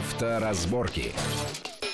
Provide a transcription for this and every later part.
Авторазборки.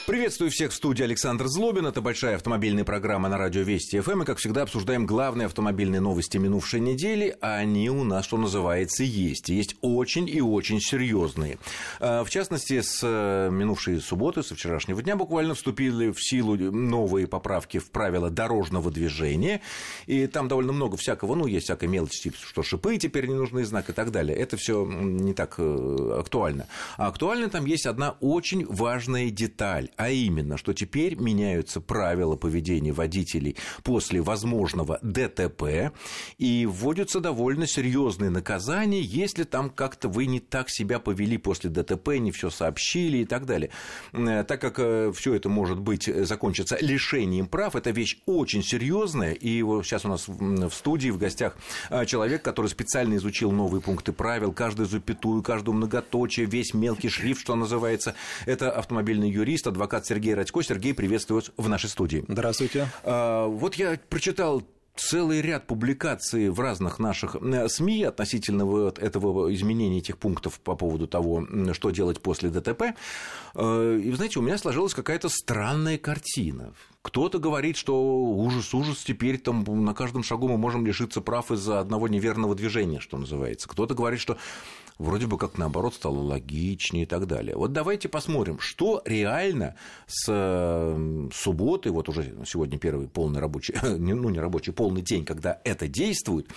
Приветствую всех в студии Александр Злобин. Это большая автомобильная программа на радио Вести ФМ. И, как всегда, обсуждаем главные автомобильные новости минувшей недели. А они у нас, что называется, есть. Есть очень и очень серьезные. А, в частности, с э, минувшей субботы, со вчерашнего дня буквально вступили в силу новые поправки в правила дорожного движения. И там довольно много всякого, ну, есть всякая мелочь, типа, что шипы теперь не нужны, знак и так далее. Это все не так э, актуально. А актуально там есть одна очень важная деталь а именно, что теперь меняются правила поведения водителей после возможного ДТП, и вводятся довольно серьезные наказания, если там как-то вы не так себя повели после ДТП, не все сообщили и так далее. Э, так как э, все это может быть э, закончиться лишением прав, это вещь очень серьезная, и сейчас у нас в студии в гостях человек, который специально изучил новые пункты правил, каждую запятую, каждую многоточие, весь мелкий шрифт, что называется. Это автомобильный юрист, адвокат адвокат Сергей Радько. Сергей, приветствую вас в нашей студии. Здравствуйте. А, вот я прочитал целый ряд публикаций в разных наших СМИ относительно вот этого изменения этих пунктов по поводу того, что делать после ДТП. Э, и, знаете, у меня сложилась какая-то странная картина. Кто-то говорит, что ужас, ужас, теперь там на каждом шагу мы можем лишиться прав из-за одного неверного движения, что называется. Кто-то говорит, что вроде бы как наоборот стало логичнее и так далее. Вот давайте посмотрим, что реально с субботы, вот уже сегодня первый полный рабочий, ну не рабочий, полный день, когда это действует.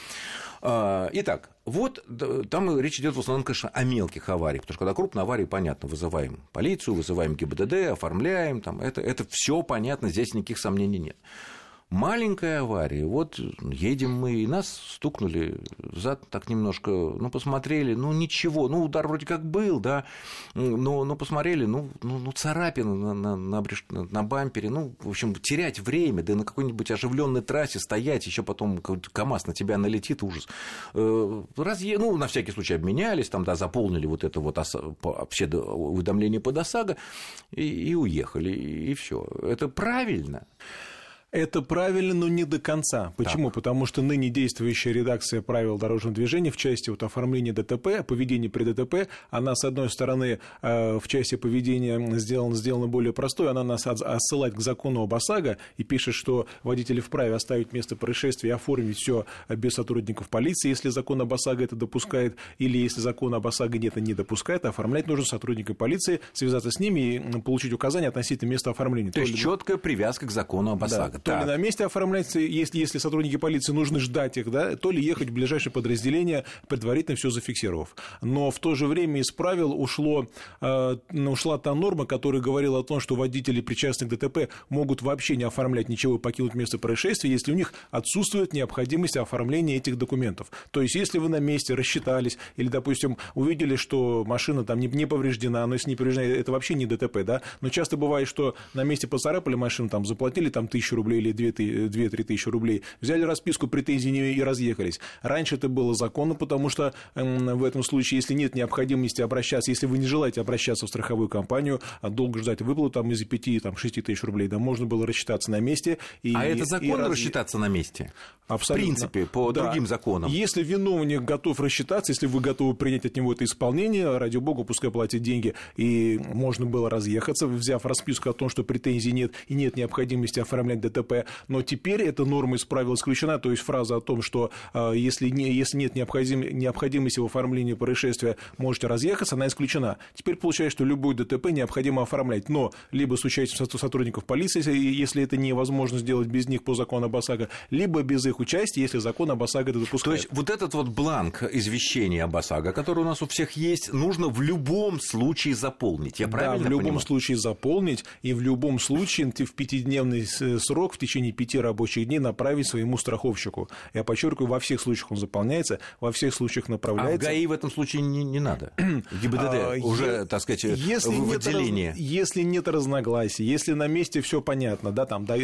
А, итак, вот там речь идет в основном, конечно, о мелких авариях, потому что когда крупные аварии, понятно, вызываем полицию, вызываем ГИБДД, оформляем, там, это, это все понятно, здесь никаких сомнений нет маленькая авария. Вот едем мы, и нас стукнули зад так немножко, ну, посмотрели, ну, ничего, ну, удар вроде как был, да, но, но посмотрели, ну, ну, ну царапина на, на, на, на бампере, ну, в общем, терять время, да на какой-нибудь оживленной трассе стоять, еще потом КАМАЗ на тебя налетит, ужас. Э, разъе... Ну, на всякий случай обменялись, там, да, заполнили вот это вот все уведомления под ОСАГО и, и уехали, и все. Это правильно. Это правильно, но не до конца. Почему? Так. Потому что ныне действующая редакция правил дорожного движения в части вот оформления ДТП, поведения при ДТП, она, с одной стороны, э, в части поведения сделана, сделана более простой, она нас отсылает к закону об ОСАГО и пишет, что водители вправе оставить место происшествия и оформить все без сотрудников полиции, если закон об ОСАГО это допускает, или если закон об ОСАГО нет не допускает, оформлять нужно сотрудника полиции, связаться с ними и получить указания относительно места оформления. То, То есть четкая привязка к закону об ОСАГО. Да то так. ли на месте оформляется, если, если сотрудники полиции нужно ждать их, да, то ли ехать в ближайшее подразделение, предварительно все зафиксировав. Но в то же время из правил ушло, э, ушла та норма, которая говорила о том, что водители, причастные к ДТП, могут вообще не оформлять ничего и покинуть место происшествия, если у них отсутствует необходимость оформления этих документов. То есть, если вы на месте рассчитались или, допустим, увидели, что машина там не, не повреждена, но если не повреждена, это вообще не ДТП, да, но часто бывает, что на месте поцарапали машину, там заплатили там тысячу рублей или 2-3 тысячи рублей, взяли расписку претензий и разъехались. Раньше это было законно, потому что в этом случае, если нет необходимости обращаться, если вы не желаете обращаться в страховую компанию, а долго ждать выплату там, из 5-6 тысяч рублей, да, можно было рассчитаться на месте. И, а это законно и рассчитаться на месте? Абсолютно. В принципе, по да. другим законам. Если виновник готов рассчитаться, если вы готовы принять от него это исполнение, ради бога, пускай платит деньги, и можно было разъехаться, взяв расписку о том, что претензий нет и нет необходимости оформлять ДТП, но теперь эта норма из правил исключена, то есть фраза о том, что э, если, не, если нет необходим, необходимости в оформлении происшествия, можете разъехаться, она исключена. Теперь получается, что любой ДТП необходимо оформлять, но либо с участием сотрудников полиции, если это невозможно сделать без них по закону об ОСАГО, либо без их участия, если закон об ОСАГО это допускает. То есть вот этот вот бланк извещения об ОСАГО, который у нас у всех есть, нужно в любом случае заполнить, я правильно Да, в любом понимаю? случае заполнить, и в любом случае в пятидневный срок в течение пяти рабочих дней направить своему страховщику. Я подчеркиваю, во всех случаях он заполняется, во всех случаях направляется. А в ГАИ в этом случае не, не надо? ГИБДД а, уже, так сказать, если в отделении. Нет, если нет разногласий, если на месте все понятно, да, там да,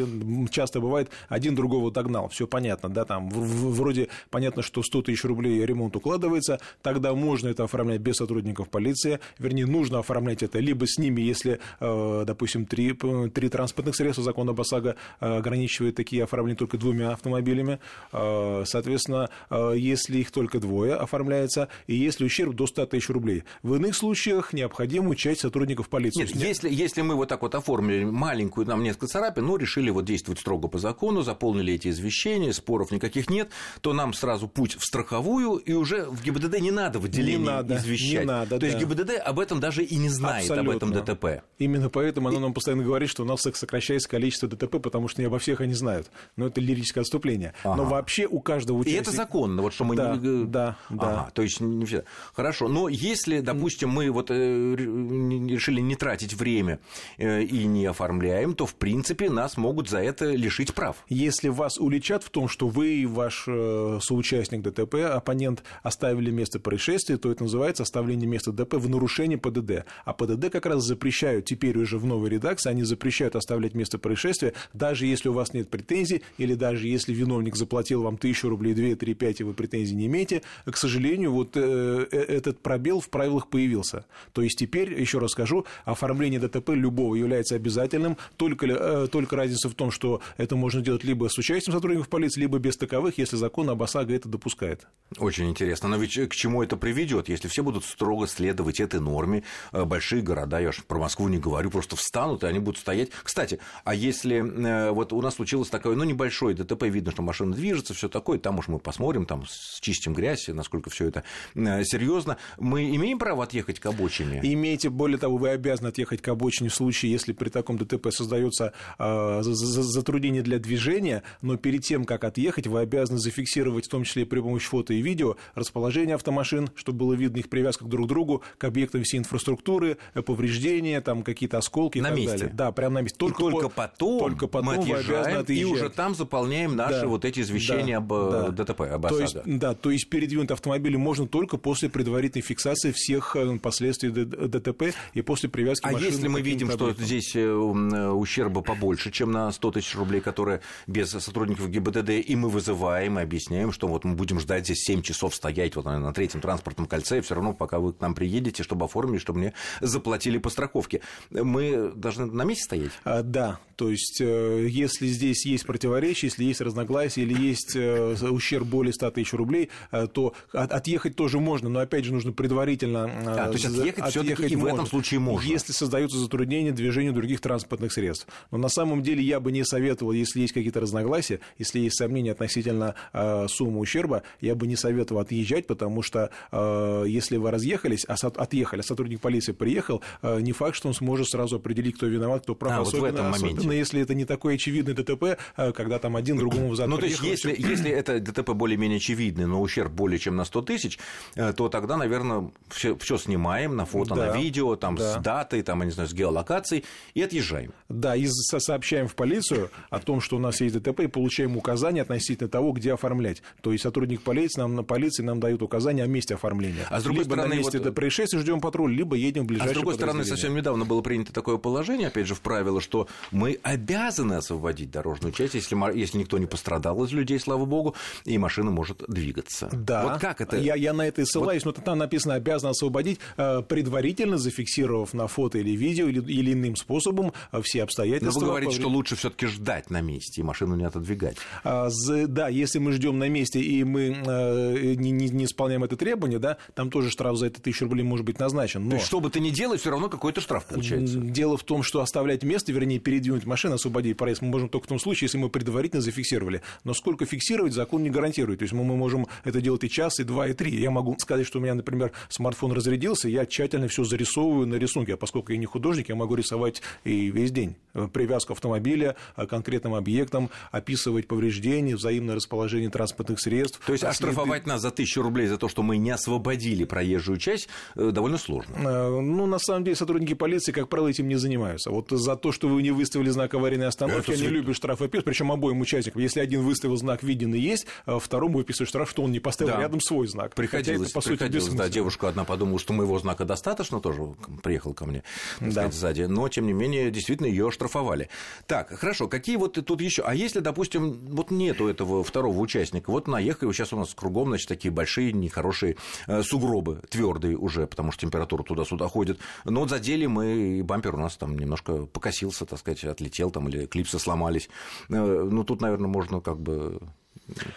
часто бывает, один другого догнал, все понятно, да, там вроде понятно, что 100 тысяч рублей ремонт укладывается, тогда можно это оформлять без сотрудников полиции, вернее, нужно оформлять это либо с ними, если, э, допустим, три, три транспортных средства закона ОСАГО ограничивает такие оформления только двумя автомобилями. Соответственно, если их только двое оформляется, и если ущерб до 100 тысяч рублей. В иных случаях необходимо участие сотрудников полиции. Нет, если, если мы вот так вот оформили маленькую, нам несколько царапин, ну, решили вот действовать строго по закону, заполнили эти извещения, споров никаких нет, то нам сразу путь в страховую, и уже в ГИБДД не надо выделение не надо, извещать. Не надо, То да. есть ГИБДД об этом даже и не знает, Абсолютно. об этом ДТП. Именно поэтому оно нам постоянно говорит, что у нас сокращается количество ДТП, потому что не обо всех они знают. Но это лирическое отступление. Ага. Но вообще у каждого участника... И это законно, вот что мы... Да, не... да, да. Ага, то есть не все. Хорошо, но если, допустим, мы вот э, решили не тратить время э, и не оформляем, то, в принципе, нас могут за это лишить прав. Если вас уличат в том, что вы и ваш э, соучастник ДТП, оппонент, оставили место происшествия, то это называется оставление места ДТП в нарушении ПДД. А ПДД как раз запрещают, теперь уже в новой редакции, они запрещают оставлять место происшествия, даже если у вас нет претензий, или даже если виновник заплатил вам тысячу рублей, две, три, пять, и вы претензий не имеете. К сожалению, вот э, этот пробел в правилах появился. То есть теперь, еще раз скажу, оформление ДТП любого является обязательным, только, э, только разница в том, что это можно делать либо с участием сотрудников полиции, либо без таковых, если закон об ОСАГО это допускает. Очень интересно. Но ведь к чему это приведет, если все будут строго следовать этой норме? Э, большие города, я уж про Москву не говорю, просто встанут, и они будут стоять. Кстати, а если э, вот у нас случилось такое, ну, небольшое ДТП, видно, что машина движется, все такое, там уж мы посмотрим, там чистим грязь, насколько все это серьезно. Мы имеем право отъехать к обочине? Имеете, более того, вы обязаны отъехать к обочине в случае, если при таком ДТП создается э, затруднение для движения, но перед тем, как отъехать, вы обязаны зафиксировать, в том числе и при помощи фото и видео, расположение автомашин, чтобы было видно их привязка друг к другу, к объектам всей инфраструктуры, э, повреждения, там какие-то осколки на и так месте. далее. Да, прямо на месте. Только, и только по, потом, только потом мы отъезжаем, и уже там заполняем наши да, вот эти извещения да, об да. ДТП, об то есть, Да, то есть передвинуть автомобиль можно только после предварительной фиксации всех э, последствий ДТП и после привязки а машины. А если мы видим, что здесь э, э, ущерба побольше, чем на 100 тысяч рублей, которые без сотрудников ГИБДД, и мы вызываем и объясняем, что вот мы будем ждать здесь 7 часов стоять вот на третьем транспортном кольце, и все равно, пока вы к нам приедете, чтобы оформить, чтобы мне заплатили по страховке. Мы должны на месте стоять? А, да, то есть, э, если здесь есть противоречие, если есть разногласия или есть ущерб более 100 тысяч рублей, то отъехать тоже можно, но опять же нужно предварительно... А, то есть отъехать, все-таки и в этом случае можно? Если создаются затруднения движению других транспортных средств. Но на самом деле я бы не советовал, если есть какие-то разногласия, если есть сомнения относительно э, суммы ущерба, я бы не советовал отъезжать, потому что э, если вы разъехались, а отъехали, а сотрудник полиции приехал, э, не факт, что он сможет сразу определить, кто виноват, кто прав. А, особенно, вот в этом моменте. особенно если это не такой очевидный ДТП, э, когда там один другому взад Ну, то есть, если, если это ДТП более-менее очевидный, но ущерб более чем на 100 тысяч, э, то тогда, наверное, все, все снимаем на фото, да, на видео, там, да. с датой, там, я не знаю, с геолокацией, и отъезжаем. Да, и сообщаем в полицию о том, что у нас есть ДТП, и получаем указания относительно того, где оформлять. То есть сотрудник полиции нам, на полиции нам дают указания о месте оформления. А с другой либо стороны, на месте вот... происшествия ждем патруль, либо едем в ближайшее А с другой стороны, совсем недавно было принято такое положение, опять же, в правило, что мы обязаны освободить дорожную часть, если, если никто не пострадал из людей, слава богу, и машина может двигаться. Да. Вот как это? Я, я на это и ссылаюсь, вот... но там написано обязан освободить, э, предварительно зафиксировав на фото или видео или, или иным способом э, все обстоятельства. Но вы говорите, что лучше все-таки ждать на месте и машину не отодвигать. А, да, если мы ждем на месте и мы э, не, не, не исполняем это требование, да, там тоже штраф за это тысячу рублей может быть назначен. Но... То есть, что бы ты ни делал, все равно какой-то штраф получается. Дело в том, что оставлять место, вернее, передвинуть машину, освободить проезд мы можем только в том случае, если мы предварительно зафиксировали. Но сколько фиксировать, закон не гарантирует. То есть мы, можем это делать и час, и два, и три. Я могу сказать, что у меня, например, смартфон разрядился, я тщательно все зарисовываю на рисунке, а поскольку я не художник, я могу рисовать и весь день. Привязку автомобиля к конкретным объектам, описывать повреждения, взаимное расположение транспортных средств. То есть оштрафовать нас за тысячу рублей за то, что мы не освободили проезжую часть, э, довольно сложно. Э, ну, на самом деле, сотрудники полиции, как правило, этим не занимаются. Вот за то, что вы не выставили знак аварийной остановки, Это они любят штрафы пишут, причем обоим участникам. Если один выставил знак виден и есть, а второму выписывают штраф, что он не поставил да. рядом свой знак. Приходилось, это, по приходилось сути, да, девушка одна подумала, что моего знака достаточно, тоже приехал ко мне, так да. сказать, сзади, но, тем не менее, действительно, ее оштрафовали. Так, хорошо, какие вот тут еще? А если, допустим, вот нету этого второго участника, вот наехали, сейчас у нас кругом, значит, такие большие, нехорошие э, сугробы, твердые уже, потому что температура туда-сюда ходит, но вот задели мы, и бампер у нас там немножко покосился, так сказать, отлетел там, или клипса сломались. Ну, тут, наверное, можно как бы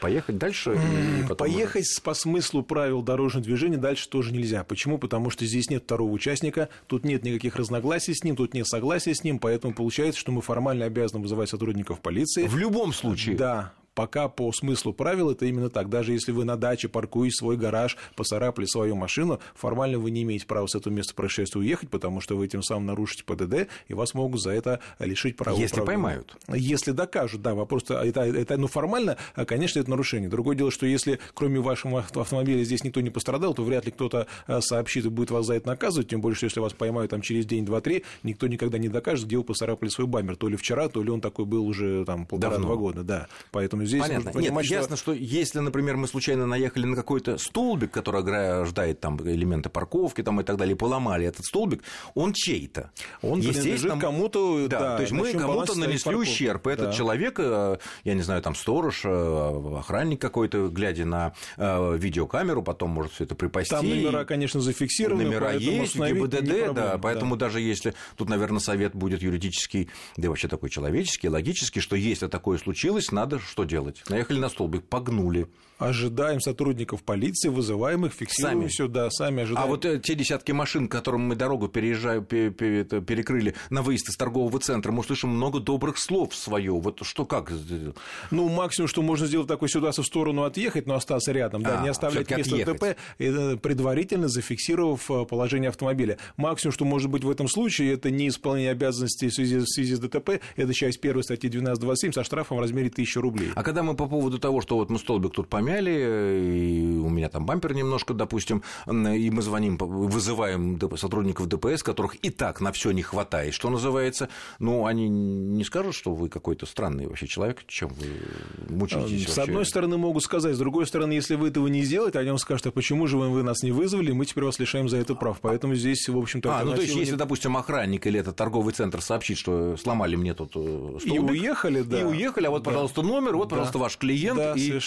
поехать дальше? И потом поехать уже... по смыслу правил дорожного движения дальше тоже нельзя. Почему? Потому что здесь нет второго участника, тут нет никаких разногласий с ним, тут нет согласия с ним, поэтому получается, что мы формально обязаны вызывать сотрудников полиции. В любом случае? Да, пока по смыслу правил это именно так. Даже если вы на даче паркуете свой гараж, поцарапали свою машину, формально вы не имеете права с этого места происшествия уехать, потому что вы этим самым нарушите ПДД, и вас могут за это лишить права. Если поймают. Если докажут, да, вопрос, это, это, ну, формально, конечно, это нарушение. Другое дело, что если кроме вашего автомобиля здесь никто не пострадал, то вряд ли кто-то э, сообщит и будет вас за это наказывать, тем более, что если вас поймают там через день, два, три, никто никогда не докажет, где вы поцарапали свой бамер, то ли вчера, то ли он такой был уже там полтора-два года, да. Поэтому здесь Понятно. Нужно понимать, Нет, что... ясно, что если, например, мы случайно наехали на какой-то столбик, который ограждает там элементы парковки там, и так далее, поломали этот столбик, он чей-то. Он естественно кому-то, да, да, то есть мы кому-то нанесли ущерб. Этот да. человек, э, я не знаю, там сторож, э, охранник какой-то, глядя на э, видеокамеру, потом может все это припасти. Там номера, конечно, зафиксированы. Номера есть, ГИБДД, да, поэтому да. даже если тут, наверное, совет будет юридический, да и вообще такой человеческий, логический, что если такое случилось, надо что делать? Наехали на столбик, погнули. Ожидаем сотрудников полиции, вызываем их, фиксируем сами. сюда, сами ожидаем. А вот э, те десятки машин, которым мы дорогу переезжаем, перекрыли на выезд из торгового центра, мы услышим много добрых слов свое. Вот что как? Ну, максимум, что можно сделать такой ситуацию в сторону отъехать, но остаться рядом, да, а, не оставлять место отъехать. ДТП, э, предварительно зафиксировав э, положение автомобиля. Максимум, что может быть в этом случае, это не исполнение обязанностей в связи, в связи с ДТП, это часть первой статьи 12.27 со штрафом в размере 1000 рублей. А когда мы по поводу того, что вот мы столбик тут помяли, и у меня там бампер немножко, допустим, и мы звоним, вызываем сотрудников ДПС, которых и так на все не хватает, что называется, ну, они не скажут, что вы какой-то странный вообще человек, чем вы мучаетесь С вообще? одной стороны могут сказать, с другой стороны, если вы этого не сделаете, они вам скажут, а почему же вы, нас не вызвали, мы теперь вас лишаем за это прав. Поэтому здесь, в общем-то... А, ну, то есть, если, допустим, охранник или этот торговый центр сообщит, что сломали мне тут э, столбик, И уехали, да. И уехали, а вот, да. пожалуйста, номер, вот, да. пожалуйста, ваш клиент, да, и, и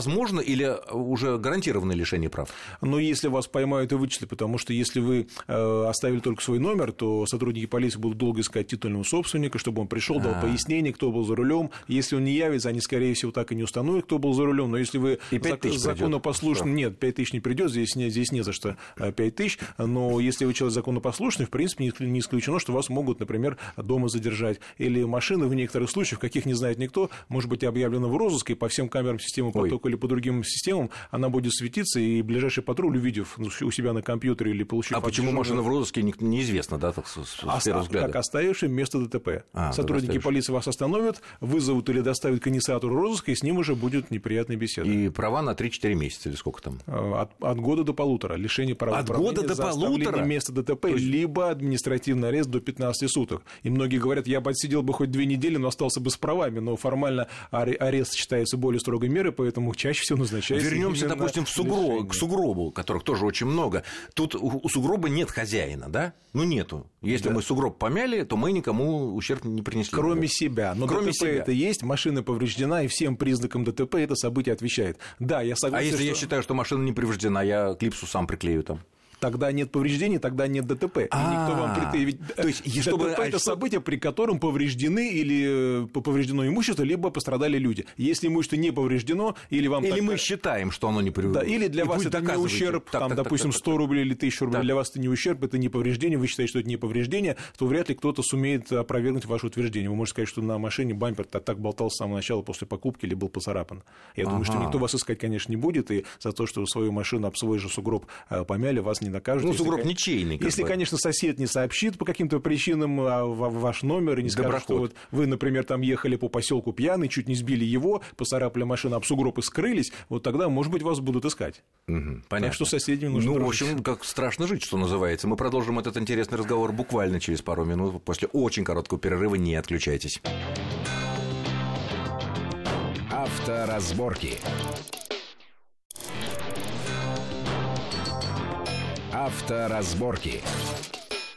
возможно или уже гарантированное лишение прав? Но если вас поймают и вычислят, потому что если вы э, оставили только свой номер, то сотрудники полиции будут долго искать титульного собственника, чтобы он пришел, дал А-а-а. пояснение, кто был за рулем. Если он не явится, они, скорее всего, так и не установят, кто был за рулем. Но если вы зак- законопослушный, нет, 5 тысяч не придет, здесь, не, здесь не за что 5 э, тысяч. Но если вы человек законопослушный, в принципе, не исключено, что вас могут, например, дома задержать. Или машины в некоторых случаях, каких не знает никто, может быть объявлена в розыск, и по всем камерам системы потока. Или по другим системам она будет светиться, и ближайший патруль, увидев у себя на компьютере или получив... А почему машина в розыске, неизвестно, да, так, с, с первого взгляда? Как оставивший место ДТП. А, Сотрудники полиции вас остановят, вызовут или доставят к инициатору розыска, и с ним уже будет неприятная беседа. И права на 3-4 месяца или сколько там? А, от, от года до полутора. Лишение права От года до полутора? места ДТП, есть... либо административный арест до 15 суток. И многие говорят, я бы отсидел бы хоть две недели, но остался бы с правами, но формально арест считается более строгой мерой, поэтому чаще всего назначается. Вернемся, допустим, в сугроб, к сугробу, которых тоже очень много. Тут у сугроба нет хозяина, да? Ну, нету. Если да. мы сугроб помяли, то мы никому ущерб не принесли. Кроме себя. Но Кроме ДТП себя. это есть, машина повреждена, и всем признакам ДТП это событие отвечает. Да, я согласен. А если что... я считаю, что машина не повреждена, я клипсу сам приклею там? Тогда нет повреждений, тогда нет ДТП. А, никто вам предъявит. То есть, ДТП это событие, при котором повреждены или э, повреждено имущество, либо пострадали люди. Если имущество не повреждено, или вам... Или мы считаем, что оно не повреждено. Да, или для вас это не ущерб, там, допустим, 100 рублей или 1000 рублей, для вас это не ущерб, это не повреждение, вы считаете, что это не повреждение, то вряд ли кто-то сумеет опровергнуть ваше утверждение. Вы можете сказать, что на машине бампер так, болтался с самого начала после покупки или был поцарапан. Я думаю, что никто вас искать, конечно, не будет, и за то, что свою машину об свой же сугроб э, помяли, вас не накажут. Ну, сугроб ничейный. Если, бы. конечно, сосед не сообщит по каким-то причинам а, ваш номер и не скажет, что вот вы, например, там ехали по поселку пьяный, чуть не сбили его, поцарапали машину об сугроб и скрылись, вот тогда, может быть, вас будут искать. Угу, понятно. Так что соседям нужно Ну, дружить. в общем, как страшно жить, что называется. Мы продолжим этот интересный разговор буквально через пару минут после очень короткого перерыва. Не отключайтесь. Авторазборки. Авторазборки.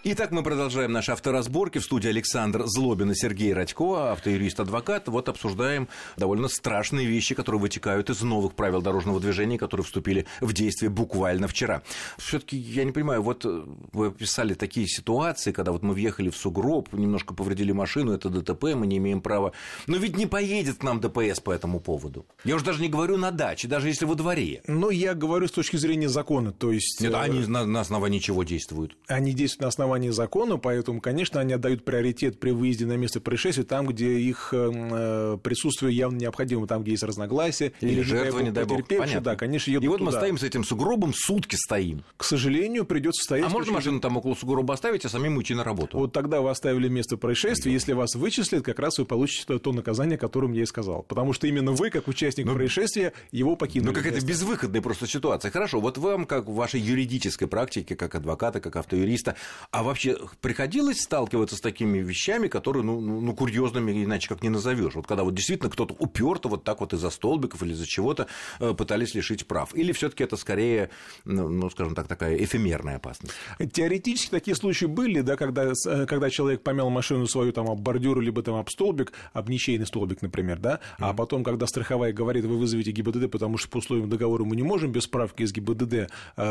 Итак, мы продолжаем наши авторазборки. В студии Александр Злобин и Сергей Радько, автоюрист-адвокат. Вот обсуждаем довольно страшные вещи, которые вытекают из новых правил дорожного движения, которые вступили в действие буквально вчера. все таки я не понимаю, вот э, вы описали такие ситуации, когда вот мы въехали в сугроб, немножко повредили машину, это ДТП, мы не имеем права. Но ведь не поедет к нам ДПС по этому поводу. Я уже даже не говорю на даче, даже если во дворе. Но я говорю с точки зрения закона, то есть... Нет, они э, на, на основании чего действуют? Они действуют на основании основании закона, поэтому, конечно, они отдают приоритет при выезде на место происшествия там, где их э, присутствие явно необходимо, там, где есть разногласия. Или, или жертва, не дай бог, Понятно. Да, конечно, едут И вот туда. мы стоим с этим сугробом, сутки стоим. К сожалению, придется стоять... А можно машину там около сугроба оставить, а самим уйти на работу? Вот тогда вы оставили место происшествия, да. если вас вычислят, как раз вы получите то наказание, о котором я и сказал. Потому что именно вы, как участник Но... Ну, происшествия, его покинули. Ну, какая-то безвыходная просто ситуация. Хорошо, вот вам, как в вашей юридической практике, как адвоката, как автоюриста, а вообще приходилось сталкиваться с такими вещами, которые, ну, ну, ну курьезными иначе как не назовешь. Вот когда вот действительно кто-то уперто вот так вот из-за столбиков или из-за чего-то э, пытались лишить прав. Или все-таки это скорее, ну, ну, скажем так, такая эфемерная опасность? Теоретически такие случаи были, да, когда, э, когда человек помял машину свою там об бордюр, либо там об столбик, об ничейный столбик, например, да, mm-hmm. а потом, когда страховая говорит, вы вызовете ГИБДД, потому что по условиям договора мы не можем без справки из ГИБДД э,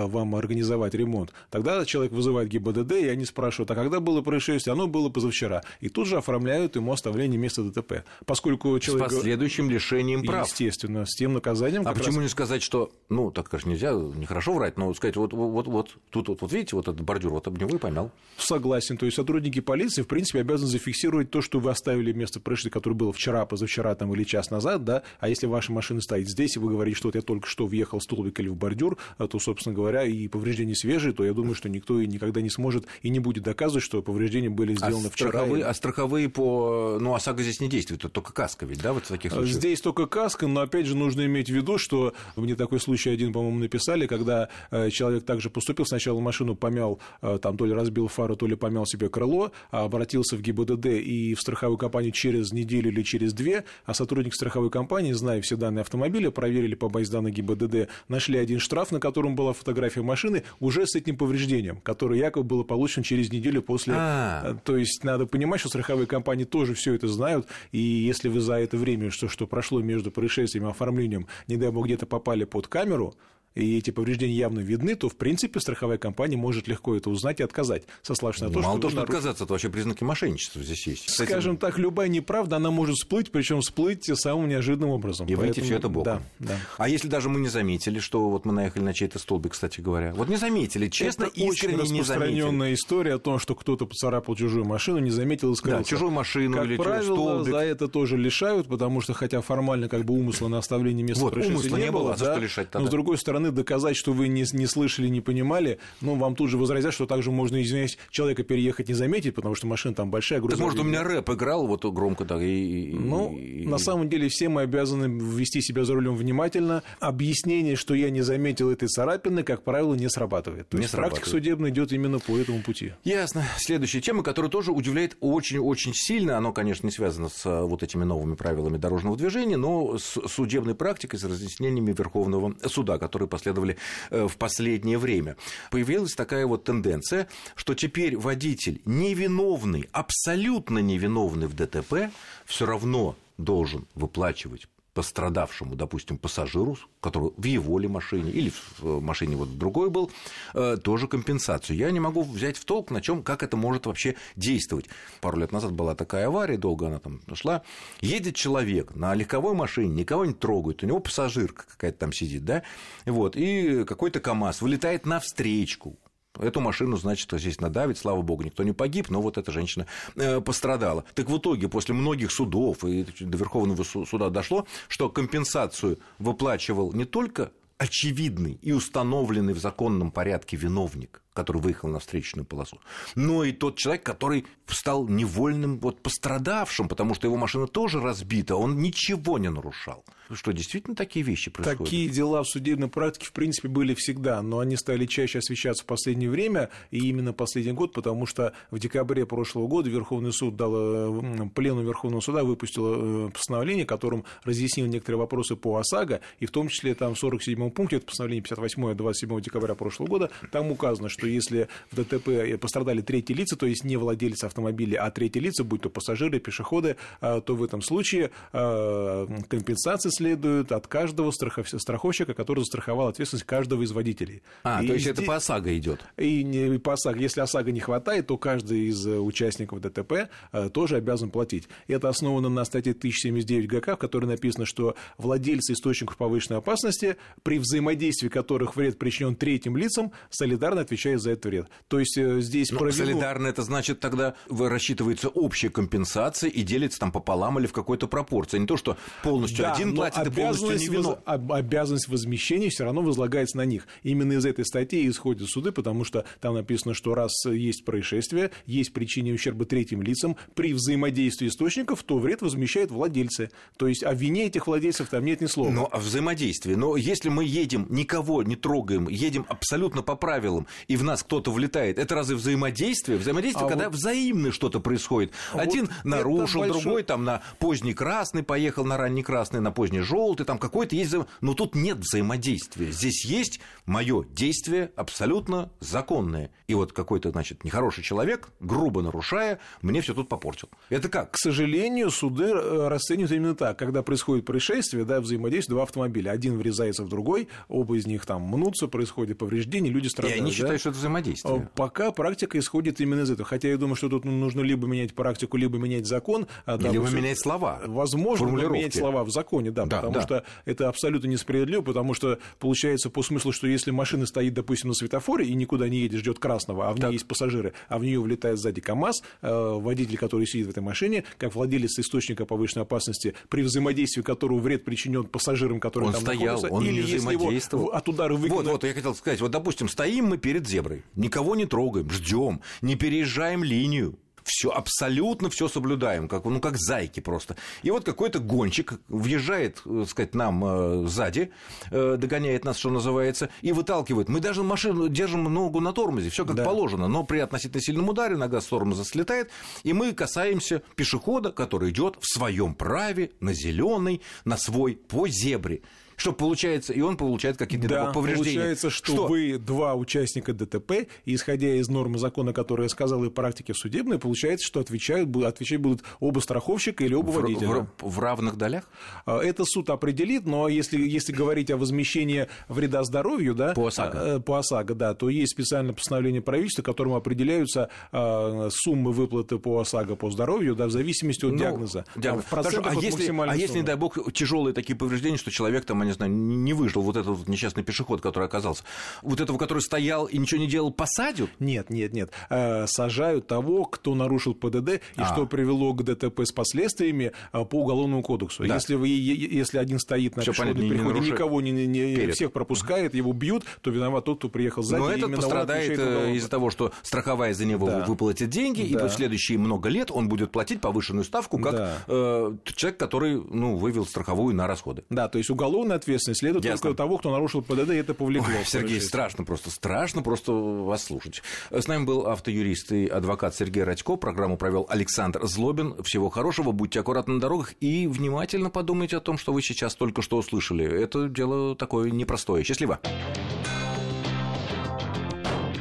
вам организовать ремонт, тогда человек вызывает ГИБДД, и они спрашивают, а когда было происшествие, оно было позавчера. И тут же оформляют ему оставление места ДТП. Поскольку человек... С последующим лишением прав. Естественно, с тем наказанием... А почему раз... не сказать, что, ну, так, конечно, нельзя, нехорошо врать, но сказать, вот, вот, вот, тут вот, вот видите, вот этот бордюр, вот об него и помял. Согласен. То есть сотрудники полиции, в принципе, обязаны зафиксировать то, что вы оставили место происшествия, которое было вчера, позавчера там, или час назад, да, а если ваша машина стоит здесь, и вы говорите, что вот я только что въехал в столбик или в бордюр, то, собственно говоря, и повреждения свежие, то я думаю, что никто и никогда не сможет и не будет доказывать, что повреждения были сделаны а вчера. Страховые, А страховые по... Ну, ОСАГО здесь не действует, это только каска ведь, да, вот в таких случаях? Здесь только каска, но, опять же, нужно иметь в виду, что мне такой случай один, по-моему, написали, когда э, человек также поступил, сначала машину помял, э, там, то ли разбил фару, то ли помял себе крыло, а обратился в ГИБДД и в страховую компанию через неделю или через две, а сотрудник страховой компании, зная все данные автомобиля, проверили по базе данных ГИБДД, нашли один штраф, на котором была фотография машины, уже с этим повреждением, которое якобы было получено через неделю после... А-а-а. То есть надо понимать, что страховые компании тоже все это знают, и если вы за это время, что, что прошло между происшествием и оформлением, не дай бог, где-то попали под камеру, и эти повреждения явно видны, то, в принципе, страховая компания может легко это узнать и отказать, сославшись на то, Мало что... того, что наруш... отказаться, это вообще признаки мошенничества здесь есть. Скажем так, любая неправда, она может всплыть, причем всплыть самым неожиданным образом. И выйти все это боком. Да, да. А если даже мы не заметили, что вот мы наехали на чей-то столбик, кстати говоря, вот не заметили, честно, это искренне очень распространенная история о том, что кто-то поцарапал чужую машину, не заметил и скрылся. Да, чужую машину как или правило, столбик. за это тоже лишают, потому что, хотя формально как бы умысла на оставление места вот, происшествия не, не было, за да, что лишать тогда? но, с другой стороны, доказать, что вы не, не слышали, не понимали, ну, вам тут же возразят, что также можно, извиняюсь, человека переехать не заметить, потому что машина там большая, грузовая. Так, может, у меня рэп играл вот громко так и... Ну, и... на самом деле, все мы обязаны вести себя за рулем внимательно. Объяснение, что я не заметил этой царапины, как правило, не срабатывает. То не есть срабатывает. практика судебная идет именно по этому пути. Ясно. Следующая тема, которая тоже удивляет очень-очень сильно, оно, конечно, не связано с э, вот этими новыми правилами дорожного движения, но с судебной практикой, с разъяснениями Верховного суда, которые последовали э, в последнее время. Появилась такая вот тенденция, что теперь водитель невиновный, абсолютно невиновный в ДТП, все равно должен выплачивать пострадавшему, допустим, пассажиру, который в его ли машине или в э, машине вот другой был, э, тоже компенсацию. Я не могу взять в толк, на чем, как это может вообще действовать. Пару лет назад была такая авария, долго она там шла. Едет человек на легковой машине, никого не трогает, у него пассажирка какая-то там сидит, да, вот, и какой-то КАМАЗ вылетает навстречку, Эту машину, значит, здесь надавить, слава богу, никто не погиб, но вот эта женщина э, пострадала. Так в итоге, после многих судов и до Верховного суда дошло, что компенсацию выплачивал не только очевидный и установленный в законном порядке виновник, который выехал на встречную полосу, но и тот человек, который стал невольным вот пострадавшим, потому что его машина тоже разбита, он ничего не нарушал. Что, действительно такие вещи происходят? Такие дела в судебной практике, в принципе, были всегда, но они стали чаще освещаться в последнее время, и именно последний год, потому что в декабре прошлого года Верховный суд дал, э, плену Верховного суда выпустил э, постановление, которым разъяснил некоторые вопросы по ОСАГО, и в том числе там в 47-м пункте, это постановление 58 27 декабря прошлого года, там указано, что что если в ДТП пострадали третьи лица, то есть не владельцы автомобиля, а третьи лица, будь то пассажиры, пешеходы, то в этом случае компенсации следуют от каждого страховщика, который застраховал ответственность каждого из водителей. А, и то есть здесь... это по ОСАГО идет? И не по ОСАГО. Если ОСАГО не хватает, то каждый из участников ДТП тоже обязан платить. Это основано на статье 1079 ГК, в которой написано, что владельцы источников повышенной опасности, при взаимодействии которых вред причинен третьим лицам, солидарно отвечают за этот вред. То есть э, здесь Но провину... солидарно это значит тогда рассчитывается общая компенсация и делится там пополам или в какой-то пропорции. Не то, что полностью да, один платит и полностью не вино. Воз... Обязанность возмещения все равно возлагается на них. Именно из этой статьи исходят суды, потому что там написано, что раз есть происшествие, есть причине ущерба третьим лицам, при взаимодействии источников, то вред возмещают владельцы. То есть о вине этих владельцев там нет ни слова. Но о взаимодействии. Но если мы едем, никого не трогаем, едем абсолютно по правилам, и в нас кто-то влетает, это разве взаимодействие? Взаимодействие, а когда вот... взаимно что-то происходит. А Один вот нарушил, большой... другой там на поздний красный поехал, на ранний красный, на поздний желтый, там какой-то есть... Но тут нет взаимодействия. Здесь есть мое действие абсолютно законное. И вот какой-то, значит, нехороший человек, грубо нарушая, мне все тут попортил. Это как? К сожалению, суды э, расценивают именно так. Когда происходит происшествие, да, взаимодействие два автомобиля. Один врезается в другой, оба из них там мнутся, происходит повреждение, люди страдают. И они да? считают, что это взаимодействие. Э, пока практика исходит именно из этого. Хотя я думаю, что тут нужно либо менять практику, либо менять закон. А, да, либо менять слова. Возможно, менять слова в законе, да, да потому да. что это абсолютно несправедливо, потому что получается по смыслу, что если машина стоит, допустим, на светофоре и никуда не едет, ждет красного, а в ней так. есть пассажиры, а в нее влетает сзади КАМАЗ, э, водитель, который сидит в этой машине, как владелец источника повышенной опасности, при взаимодействии которого вред причинен пассажирам, которые он там стоял, находятся, он или если его от удара выгнали... Вот, вот, я хотел сказать, вот, допустим, стоим мы перед зеброй, никого не трогаем, ждем, не переезжаем линию, все абсолютно все соблюдаем, как, ну, как зайки просто. И вот какой-то гонщик въезжает, так э, сказать, нам э, сзади, э, догоняет нас, что называется, и выталкивает. Мы даже машину держим ногу на тормозе, все как да. положено, но при относительно сильном ударе нога с тормоза слетает, и мы касаемся пешехода, который идет в своем праве на зеленый, на свой по зебре что получается, и он получает какие-то да, повреждения. получается, что, что вы два участника ДТП, и исходя из нормы закона, которые я сказал, и практики в судебной, получается, что отвечают, отвечать будут оба страховщика или оба в, водителя. В, в равных долях? А, это суд определит, но если, если говорить о возмещении вреда здоровью, да, по ОСАГО. Э, по ОСАГО, да, то есть специальное постановление правительства, которым определяются а, суммы выплаты по ОСАГО по здоровью, да, в зависимости от ну, диагноза. диагноз. А, а, если, а если, не дай бог, тяжелые такие повреждения, что человек там, не знаю, не выжил вот этот вот несчастный пешеход, который оказался, вот этого, который стоял и ничего не делал, посадят? Нет, нет, нет. Э, сажают того, кто нарушил ПДД и а. что привело к ДТП с последствиями э, по Уголовному кодексу. Да. Если, вы, если один стоит на пешеходном переходе, не никого не, не, не всех пропускает, его бьют, то виноват тот, кто приехал сзади. Но этот пострадает э, из-за того, что страховая за него да. выплатит деньги, да. и в следующие много лет он будет платить повышенную ставку, как да. э, человек, который ну, вывел страховую на расходы. Да, то есть уголовная ответственность ответственность следует Ясно. только того, кто нарушил ПДД, и это повлекло. Ой, Сергей, страшно просто, страшно просто вас слушать. С нами был автоюрист и адвокат Сергей Радько. Программу провел Александр Злобин. Всего хорошего, будьте аккуратны на дорогах и внимательно подумайте о том, что вы сейчас только что услышали. Это дело такое непростое. Счастливо.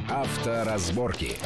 Авторазборки.